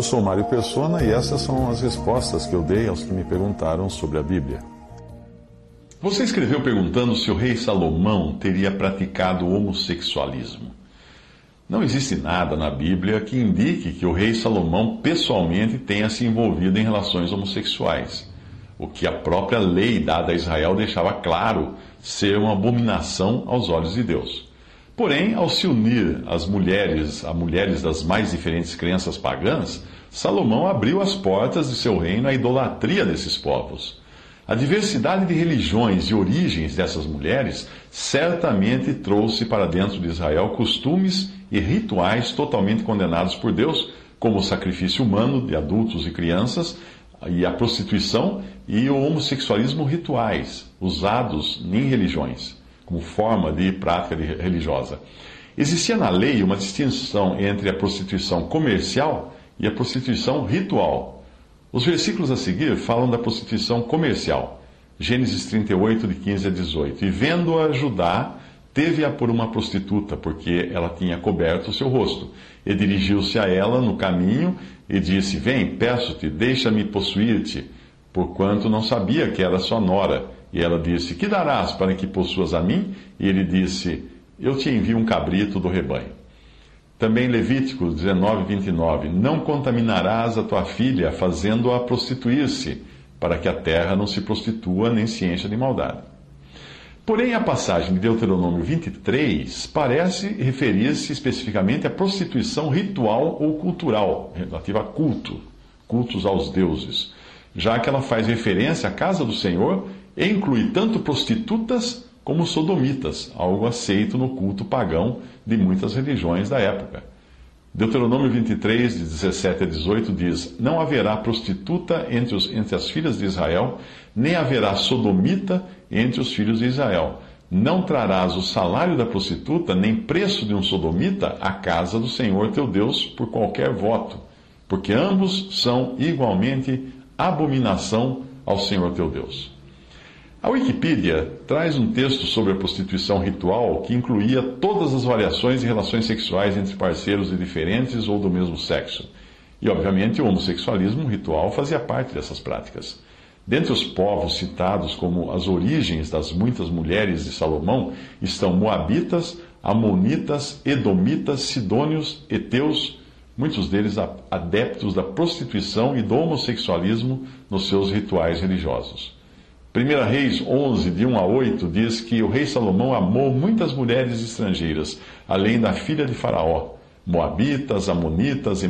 Eu sou Mário Persona e essas são as respostas que eu dei aos que me perguntaram sobre a Bíblia. Você escreveu perguntando se o rei Salomão teria praticado homossexualismo. Não existe nada na Bíblia que indique que o rei Salomão pessoalmente tenha se envolvido em relações homossexuais, o que a própria lei dada a Israel deixava claro ser uma abominação aos olhos de Deus. Porém, ao se unir as mulheres a mulheres das mais diferentes crenças pagãs, Salomão abriu as portas de seu reino à idolatria desses povos. A diversidade de religiões e origens dessas mulheres certamente trouxe para dentro de Israel costumes e rituais totalmente condenados por Deus, como o sacrifício humano de adultos e crianças, e a prostituição e o homossexualismo rituais, usados em religiões, como forma de prática religiosa. Existia na lei uma distinção entre a prostituição comercial e a prostituição ritual. Os versículos a seguir falam da prostituição comercial. Gênesis 38, de 15 a 18. E vendo-a Judá, teve-a por uma prostituta, porque ela tinha coberto o seu rosto. E dirigiu-se a ela no caminho e disse: Vem, peço-te, deixa-me possuir-te, porquanto não sabia que era sua nora. E ela disse: Que darás para que possuas a mim? E ele disse: Eu te envio um cabrito do rebanho. Também Levítico 19, 29. Não contaminarás a tua filha, fazendo-a prostituir-se, para que a terra não se prostitua nem se encha de maldade. Porém, a passagem de Deuteronômio 23 parece referir-se especificamente à prostituição ritual ou cultural, relativa a culto, cultos aos deuses, já que ela faz referência à casa do Senhor e inclui tanto prostitutas como sodomitas, algo aceito no culto pagão de muitas religiões da época. Deuteronômio 23, de 17 a 18 diz: Não haverá prostituta entre, os, entre as filhas de Israel, nem haverá sodomita entre os filhos de Israel. Não trarás o salário da prostituta, nem preço de um sodomita à casa do Senhor teu Deus por qualquer voto, porque ambos são igualmente abominação ao Senhor teu Deus. A Wikipedia traz um texto sobre a prostituição ritual que incluía todas as variações de relações sexuais entre parceiros de diferentes ou do mesmo sexo. E, obviamente, o homossexualismo ritual fazia parte dessas práticas. Dentre os povos citados como as origens das muitas mulheres de Salomão estão Moabitas, Amonitas, Edomitas, Sidônios, Eteus, muitos deles adeptos da prostituição e do homossexualismo nos seus rituais religiosos. 1 Reis 11, de 1 a 8, diz que o rei Salomão amou muitas mulheres estrangeiras, além da filha de Faraó, Moabitas, Amonitas,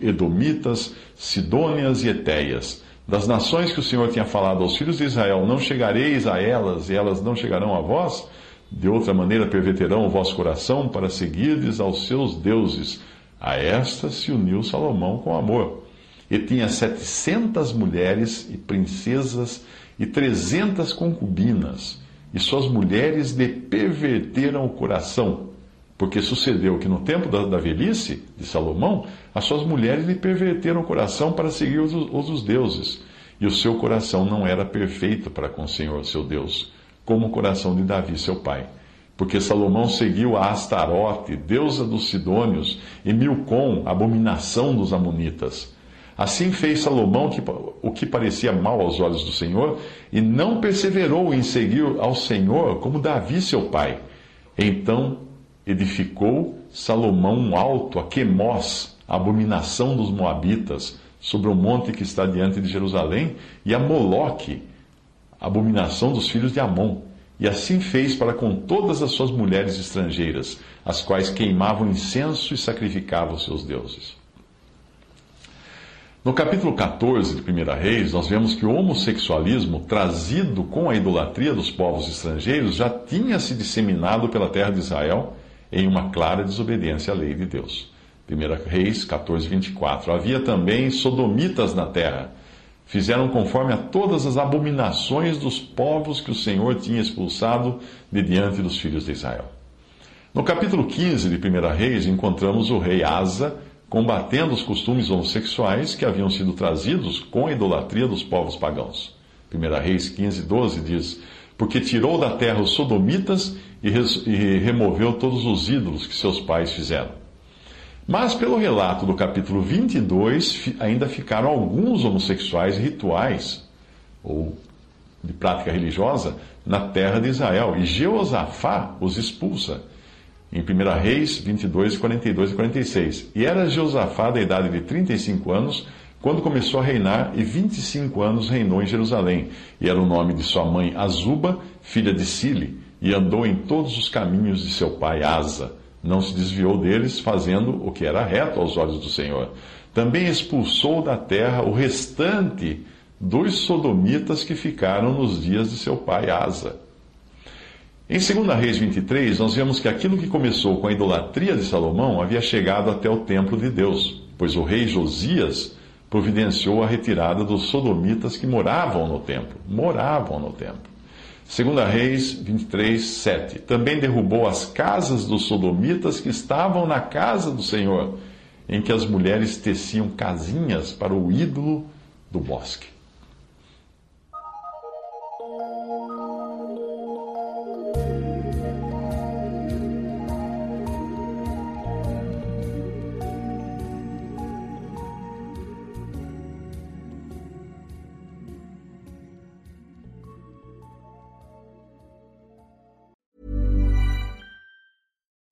Edomitas, Sidônias e Etéias. Das nações que o Senhor tinha falado aos filhos de Israel, não chegareis a elas, e elas não chegarão a vós? De outra maneira perverterão o vosso coração para seguirdes aos seus deuses. A estas se uniu Salomão com amor. E tinha setecentas mulheres e princesas e trezentas concubinas, e suas mulheres lhe perverteram o coração. Porque sucedeu que no tempo da, da, velhice de Salomão, as suas mulheres lhe perverteram o coração para seguir os, os, os deuses. E o seu coração não era perfeito para com o Senhor, seu Deus, como o coração de Davi, seu pai. Porque Salomão seguiu a Astarote, deusa dos Sidônios, e Milcom, abominação dos Amonitas. Assim fez Salomão o que parecia mal aos olhos do Senhor, e não perseverou em seguir ao Senhor como Davi, seu pai. Então edificou Salomão um alto a Quemós, a abominação dos Moabitas, sobre o monte que está diante de Jerusalém, e a Moloque, a abominação dos filhos de Amon. E assim fez para com todas as suas mulheres estrangeiras, as quais queimavam incenso e sacrificavam seus deuses. No capítulo 14 de 1 Reis, nós vemos que o homossexualismo, trazido com a idolatria dos povos estrangeiros, já tinha se disseminado pela terra de Israel em uma clara desobediência à lei de Deus. 1 Reis 14, 24. Havia também sodomitas na terra. Fizeram conforme a todas as abominações dos povos que o Senhor tinha expulsado de diante dos filhos de Israel. No capítulo 15 de 1 Reis, encontramos o rei Asa combatendo os costumes homossexuais que haviam sido trazidos com a idolatria dos povos pagãos. 1 Reis 15, 12 diz: Porque tirou da terra os sodomitas e, e removeu todos os ídolos que seus pais fizeram. Mas, pelo relato do capítulo 22, ainda ficaram alguns homossexuais rituais, ou de prática religiosa, na terra de Israel, e Jeosafá os expulsa em 1 Reis 22, 42 e 46. E era Josafá da idade de 35 anos quando começou a reinar, e 25 anos reinou em Jerusalém. E era o nome de sua mãe Azuba, filha de Sile, e andou em todos os caminhos de seu pai Asa. Não se desviou deles, fazendo o que era reto aos olhos do Senhor. Também expulsou da terra o restante dos sodomitas que ficaram nos dias de seu pai Asa em 2 Reis 23, nós vemos que aquilo que começou com a idolatria de Salomão havia chegado até o templo de Deus, pois o rei Josias providenciou a retirada dos sodomitas que moravam no templo. Moravam no templo. 2 Reis 23, 7. Também derrubou as casas dos sodomitas que estavam na casa do Senhor, em que as mulheres teciam casinhas para o ídolo do bosque.